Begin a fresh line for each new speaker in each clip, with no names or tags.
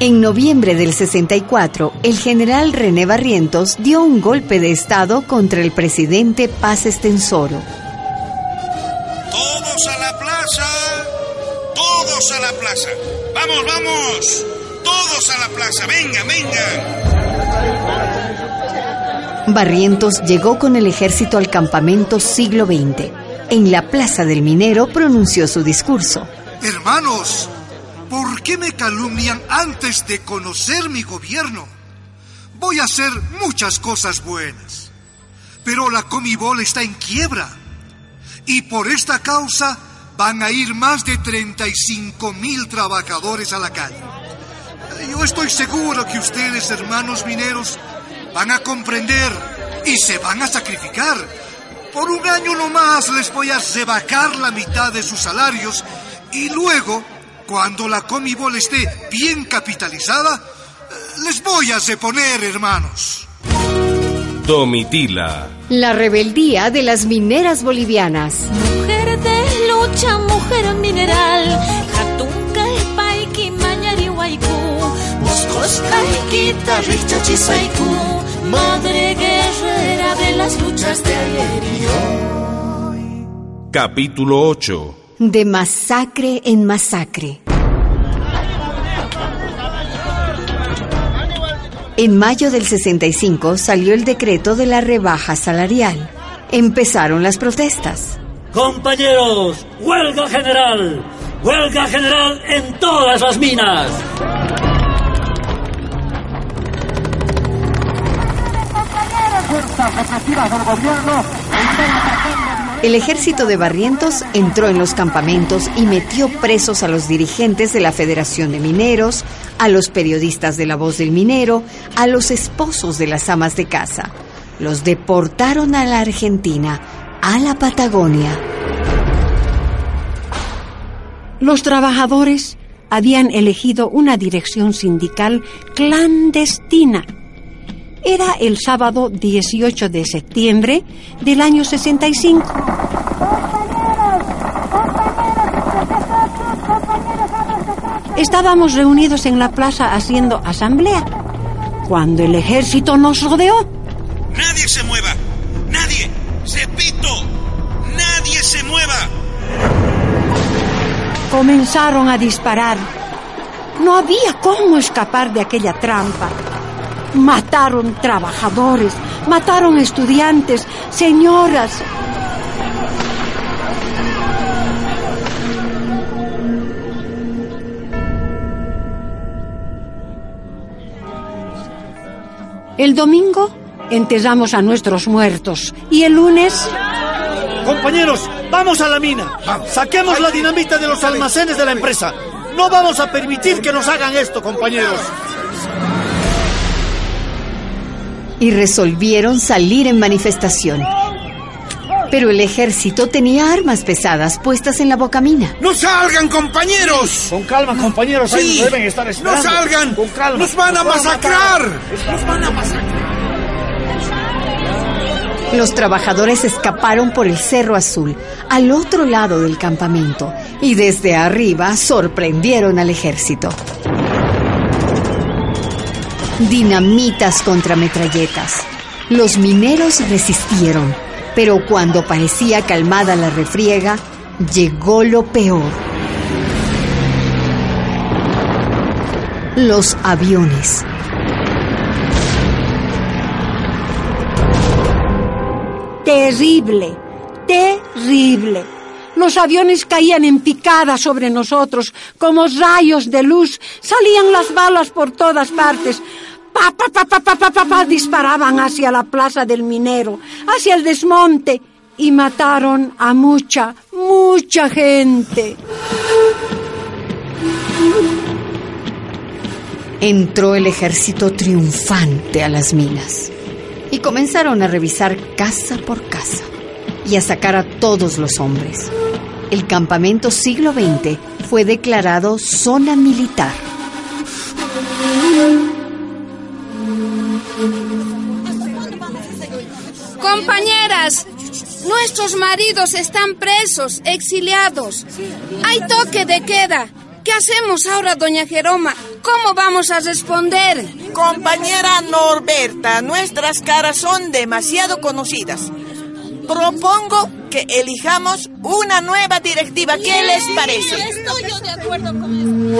En noviembre del 64, el general René Barrientos dio un golpe de Estado contra el presidente Paz Estensoro.
¡Todos a la plaza! ¡Todos a la plaza! ¡Vamos, vamos! ¡Todos a la plaza! ¡Venga, venga!
Barrientos llegó con el ejército al campamento siglo XX. En la Plaza del Minero pronunció su discurso.
Hermanos, ¿por qué me calumnian antes de conocer mi gobierno? Voy a hacer muchas cosas buenas, pero la Comibol está en quiebra y por esta causa van a ir más de 35 mil trabajadores a la calle. Yo estoy seguro que ustedes, hermanos mineros, van a comprender y se van a sacrificar. Por un año nomás les voy a rebajar la mitad de sus salarios y luego, cuando la Comibol esté bien capitalizada, les voy a reponer, hermanos.
Domitila.
La rebeldía de las mineras bolivianas.
Mujer de lucha, mujer mineral. Madre guerrera de las luchas de ayer y hoy.
Capítulo 8.
De masacre en masacre. En mayo del 65 salió el decreto de la rebaja salarial. Empezaron las protestas.
Compañeros, huelga general. Huelga general en todas las minas.
El ejército de Barrientos entró en los campamentos y metió presos a los dirigentes de la Federación de Mineros, a los periodistas de La Voz del Minero, a los esposos de las amas de casa. Los deportaron a la Argentina, a la Patagonia.
Los trabajadores habían elegido una dirección sindical clandestina. Era el sábado 18 de septiembre del año 65. Estábamos reunidos en la plaza haciendo asamblea cuando el ejército nos rodeó.
¡Nadie se mueva! ¡Nadie! ¡Repito! ¡Nadie se mueva!
Comenzaron a disparar. No había cómo escapar de aquella trampa. Mataron trabajadores, mataron estudiantes, señoras. El domingo enterramos a nuestros muertos y el lunes
Compañeros, vamos a la mina. Saquemos la dinamita de los almacenes de la empresa. No vamos a permitir que nos hagan esto, compañeros.
Y resolvieron salir en manifestación. Pero el ejército tenía armas pesadas puestas en la bocamina.
¡No salgan, compañeros!
Con calma, compañeros. Ahí
Sí.
nos deben estar
¡No salgan!
Con calma.
¡Nos van a
Nos
masacrar! ¡Nos van a masacrar!
Los trabajadores escaparon por el Cerro Azul, al otro lado del campamento, y desde arriba sorprendieron al ejército. Dinamitas contra metralletas. Los mineros resistieron, pero cuando parecía calmada la refriega, llegó lo peor. Los aviones.
terrible, terrible. Los aviones caían en picada sobre nosotros como rayos de luz. Salían las balas por todas partes. Pa, pa, pa, pa, pa, pa, pa, pa, disparaban hacia la plaza del minero, hacia el desmonte y mataron a mucha, mucha gente.
Entró el ejército triunfante a las minas y comenzaron a revisar casa por casa y a sacar a todos los hombres. El campamento siglo XX fue declarado zona militar.
Compañeras, nuestros maridos están presos, exiliados. Hay toque de queda. ¿Qué hacemos ahora, doña Jeroma? ¿Cómo vamos a responder?
Compañera Norberta, nuestras caras son demasiado conocidas. Propongo que elijamos una nueva directiva. ¿Qué les parece?
Estoy yo de acuerdo con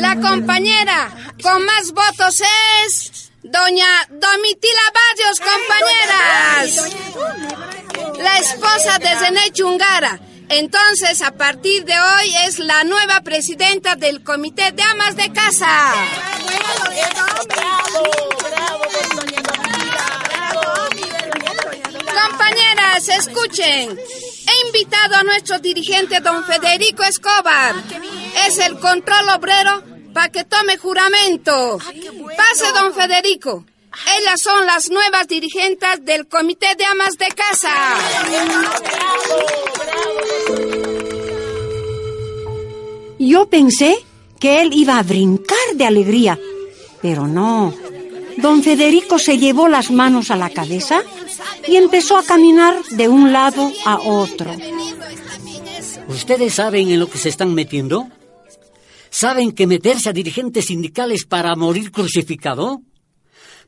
La compañera con más votos es doña Domitila Barrios, compañeras. La esposa de René Chungara. Entonces, a partir de hoy es la nueva presidenta del Comité de Amas de Casa. Compañeras, escuchen. He invitado a nuestro dirigente, don Federico Escobar. Es el control obrero para que tome juramento. Pase, don Federico. Ellas son las nuevas dirigentes del Comité de Amas de Casa.
Yo pensé que él iba a brincar de alegría, pero no. Don Federico se llevó las manos a la cabeza y empezó a caminar de un lado a otro.
¿Ustedes saben en lo que se están metiendo? ¿Saben que meterse a dirigentes sindicales para morir crucificado?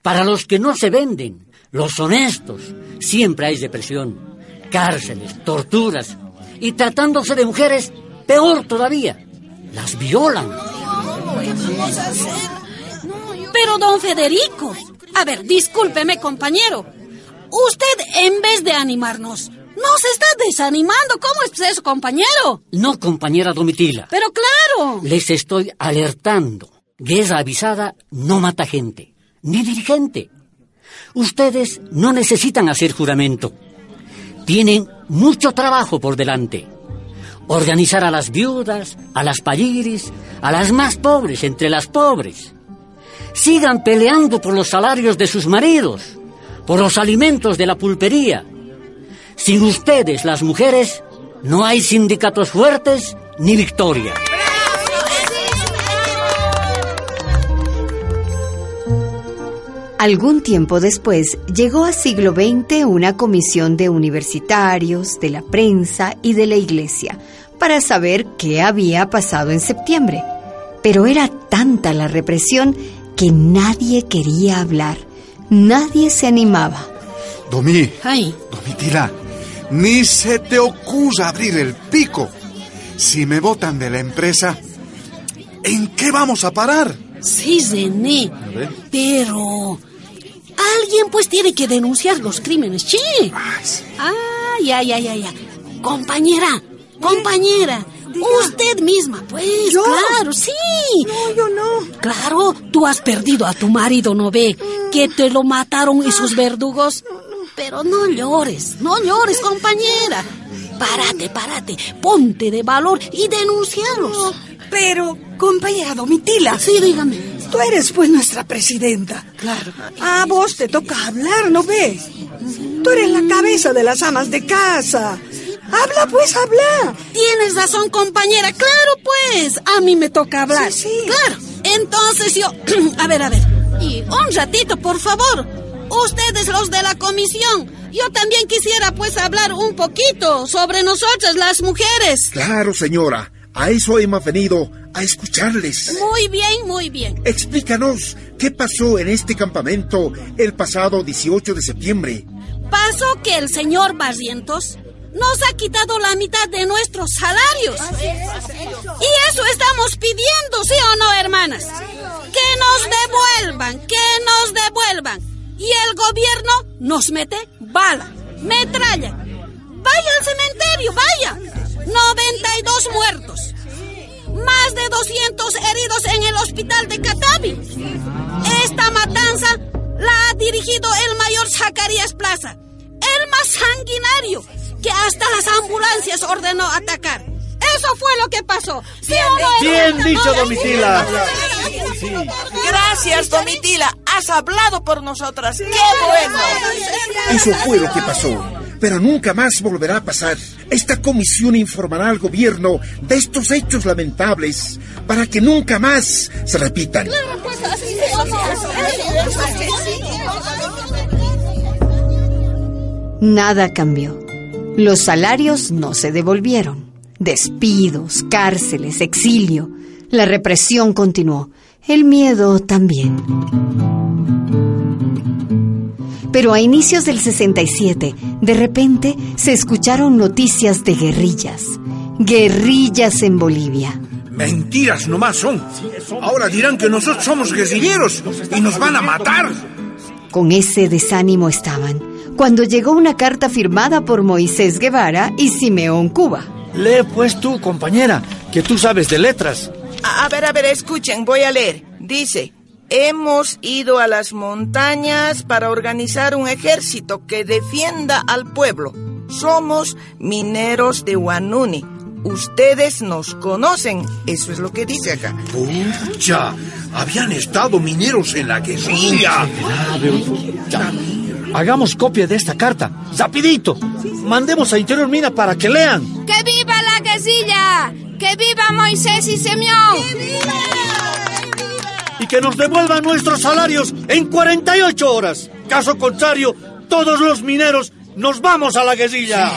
Para los que no se venden, los honestos, siempre hay depresión, cárceles, torturas. Y tratándose de mujeres, peor todavía, las violan.
Pero, don Federico, a ver, discúlpeme, compañero. Usted, en vez de animarnos, nos está desanimando. ¿Cómo es eso, compañero?
No, compañera Domitila.
Pero claro.
Les estoy alertando. Guerra avisada no mata gente, ni dirigente. Ustedes no necesitan hacer juramento. Tienen mucho trabajo por delante. Organizar a las viudas, a las payiris, a las más pobres entre las pobres. Sigan peleando por los salarios de sus maridos, por los alimentos de la pulpería. Sin ustedes, las mujeres, no hay sindicatos fuertes ni victoria.
Algún tiempo después llegó a siglo XX una comisión de universitarios, de la prensa y de la iglesia para saber qué había pasado en septiembre. Pero era tanta la represión que nadie quería hablar, nadie se animaba.
Domi,
Ay,
Domitila, ni se te ocurra abrir el pico. Si me botan de la empresa, ¿en qué vamos a parar?
sí, René. Pero... Alguien pues tiene que denunciar los crímenes, sí. Ay, ay, ay, ay, ay. Compañera, compañera. Usted misma, pues, claro, sí.
No, yo no.
Claro, tú has perdido a tu marido, ¿no ve? Que te lo mataron esos verdugos. Pero no llores, no llores, compañera. Párate, párate, ponte de valor y denuncialos.
Pero, compañera Domitila.
Sí, dígame.
Tú eres pues nuestra presidenta.
Claro.
A vos te toca hablar, ¿no ves? Tú eres la cabeza de las amas de casa. Habla pues, habla.
Tienes razón, compañera. Claro, pues. A mí me toca hablar.
Sí, sí.
Claro. Entonces yo... a ver, a ver. Y un ratito, por favor. Ustedes los de la comisión. Yo también quisiera pues hablar un poquito sobre nosotras, las mujeres.
Claro, señora. A eso hemos venido, a escucharles.
Muy bien, muy bien.
Explícanos qué pasó en este campamento el pasado 18 de septiembre.
Pasó que el señor Barrientos nos ha quitado la mitad de nuestros salarios. Y eso estamos pidiendo, ¿sí o no, hermanas? Que nos devuelvan, que nos devuelvan. Y el gobierno nos mete bala, metralla. Vaya al cementerio, vaya. 92 muertos. Más de 200 heridos en el hospital de Catavi. Esta matanza la ha dirigido el mayor Zacarías Plaza, el más sanguinario, hasta las ambulancias ordenó atacar. Eso fue lo que pasó. ¿Sí o no,
Bien dicho, Domitila.
Gracias, Domitila. Has hablado por nosotras. ¡Qué bueno!
Eso fue lo que pasó. Pero nunca más volverá a pasar. Esta comisión informará al gobierno de estos hechos lamentables para que nunca más se repitan.
Nada cambió. Los salarios no se devolvieron. Despidos, cárceles, exilio. La represión continuó. El miedo también. Pero a inicios del 67, de repente se escucharon noticias de guerrillas. Guerrillas en Bolivia.
Mentiras nomás son. Ahora dirán que nosotros somos guerrilleros y nos van a matar.
Con ese desánimo estaban, cuando llegó una carta firmada por Moisés Guevara y Simeón Cuba.
Lee pues tú, compañera, que tú sabes de letras.
A, a ver, a ver, escuchen, voy a leer. Dice, hemos ido a las montañas para organizar un ejército que defienda al pueblo. Somos mineros de Huanuni. Ustedes nos conocen. Eso es lo que dice acá.
Pucha, habían estado mineros en la guerrilla.
Hagamos copia de esta carta. ¡Rapidito! Mandemos a Interior Mina para que lean.
¡Que viva la guerrilla! ¡Que viva Moisés y Simeón!
Y que nos devuelvan nuestros salarios en 48 horas. Caso contrario, todos los mineros nos vamos a la guerrilla.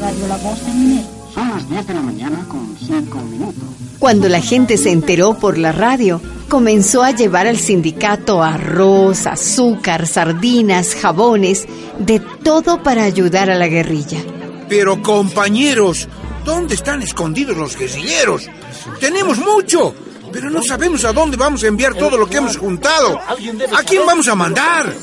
Radio La Voz de Minero. Son las 10 de la mañana con 5 minutos.
Cuando la gente se enteró por la radio, comenzó a llevar al sindicato arroz, azúcar, sardinas, jabones, de todo para ayudar a la guerrilla.
Pero compañeros, ¿dónde están escondidos los guerrilleros? Tenemos mucho, pero no sabemos a dónde vamos a enviar todo lo que hemos juntado. ¿A quién vamos a mandar?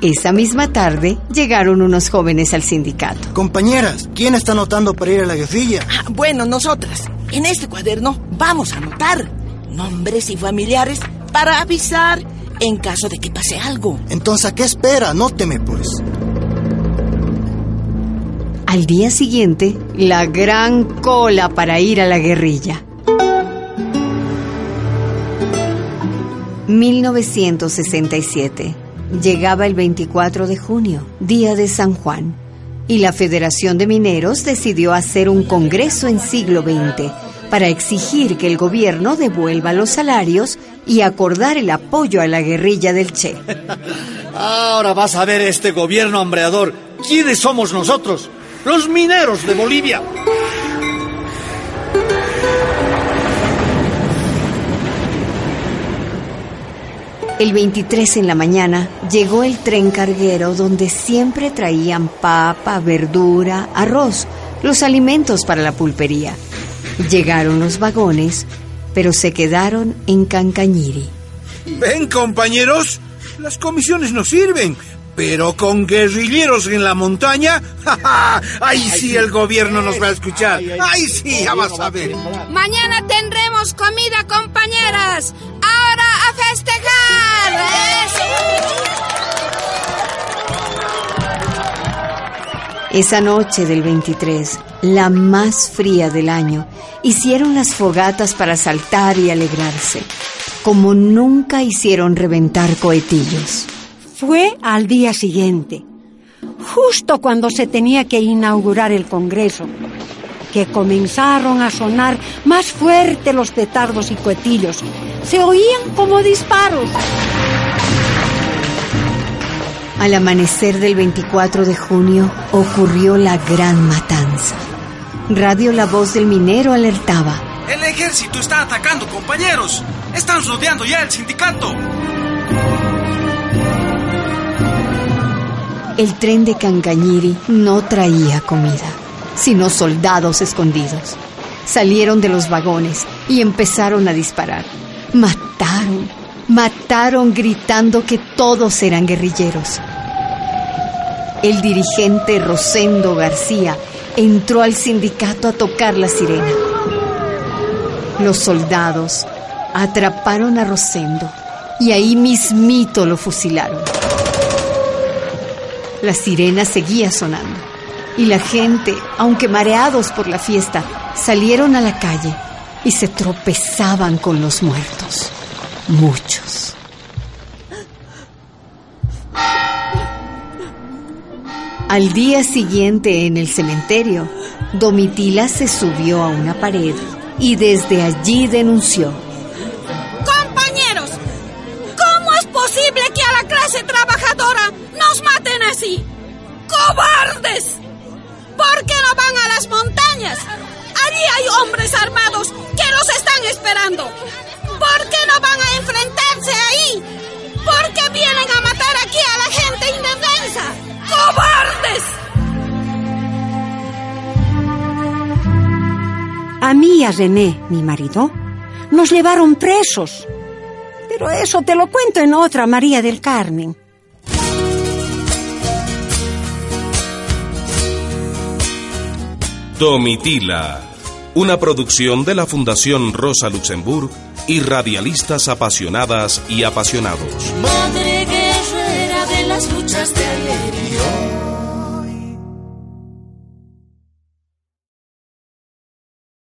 Esa misma tarde llegaron unos jóvenes al sindicato.
Compañeras, ¿quién está anotando para ir a la guerrilla?
Ah, bueno, nosotras. En este cuaderno vamos a anotar nombres y familiares para avisar en caso de que pase algo.
Entonces, ¿a qué espera? Anóteme, pues.
Al día siguiente, la gran cola para ir a la guerrilla. 1967. Llegaba el 24 de junio, día de San Juan, y la Federación de Mineros decidió hacer un congreso en siglo XX para exigir que el gobierno devuelva los salarios y acordar el apoyo a la guerrilla del Che.
Ahora vas a ver este gobierno hambreador. ¿Quiénes somos nosotros? Los mineros de Bolivia.
El 23 en la mañana llegó el tren carguero donde siempre traían papa, verdura, arroz, los alimentos para la pulpería. Llegaron los vagones, pero se quedaron en Cancañiri.
Ven, compañeros, las comisiones no sirven, pero con guerrilleros en la montaña, ¡ja, ja! ahí sí el gobierno nos va a escuchar. Ahí sí, ya vas a ver.
Mañana tendremos comida, compañeras. Festejar.
Esa noche del 23, la más fría del año, hicieron las fogatas para saltar y alegrarse, como nunca hicieron reventar cohetillos.
Fue al día siguiente, justo cuando se tenía que inaugurar el Congreso, que comenzaron a sonar más fuerte los petardos y cohetillos. Se oían como disparos.
Al amanecer del 24 de junio ocurrió la gran matanza. Radio La Voz del Minero alertaba.
El ejército está atacando, compañeros. Están rodeando ya el sindicato.
El tren de Cancañiri no traía comida, sino soldados escondidos. Salieron de los vagones y empezaron a disparar. Mataron, mataron gritando que todos eran guerrilleros. El dirigente Rosendo García entró al sindicato a tocar la sirena. Los soldados atraparon a Rosendo y ahí mismito lo fusilaron. La sirena seguía sonando y la gente, aunque mareados por la fiesta, salieron a la calle y se tropezaban con los muertos. Muchos. Al día siguiente en el cementerio, Domitila se subió a una pared y desde allí denunció.
Compañeros, ¿cómo es clase trabajadora nos maten así. ¡Cobardes! ¿Por qué no van a las montañas? Allí hay hombres armados que los están esperando. ¿Por qué no van a enfrentarse ahí? ¿Por qué vienen a matar aquí a la gente indefensa? ¡Cobardes!
A mí y a René, mi marido, nos llevaron presos. Pero eso te lo cuento en otra, María del Carmen.
Domitila, una producción de la Fundación Rosa Luxemburg y radialistas apasionadas y apasionados.
Madre guerrera de las luchas de ayer.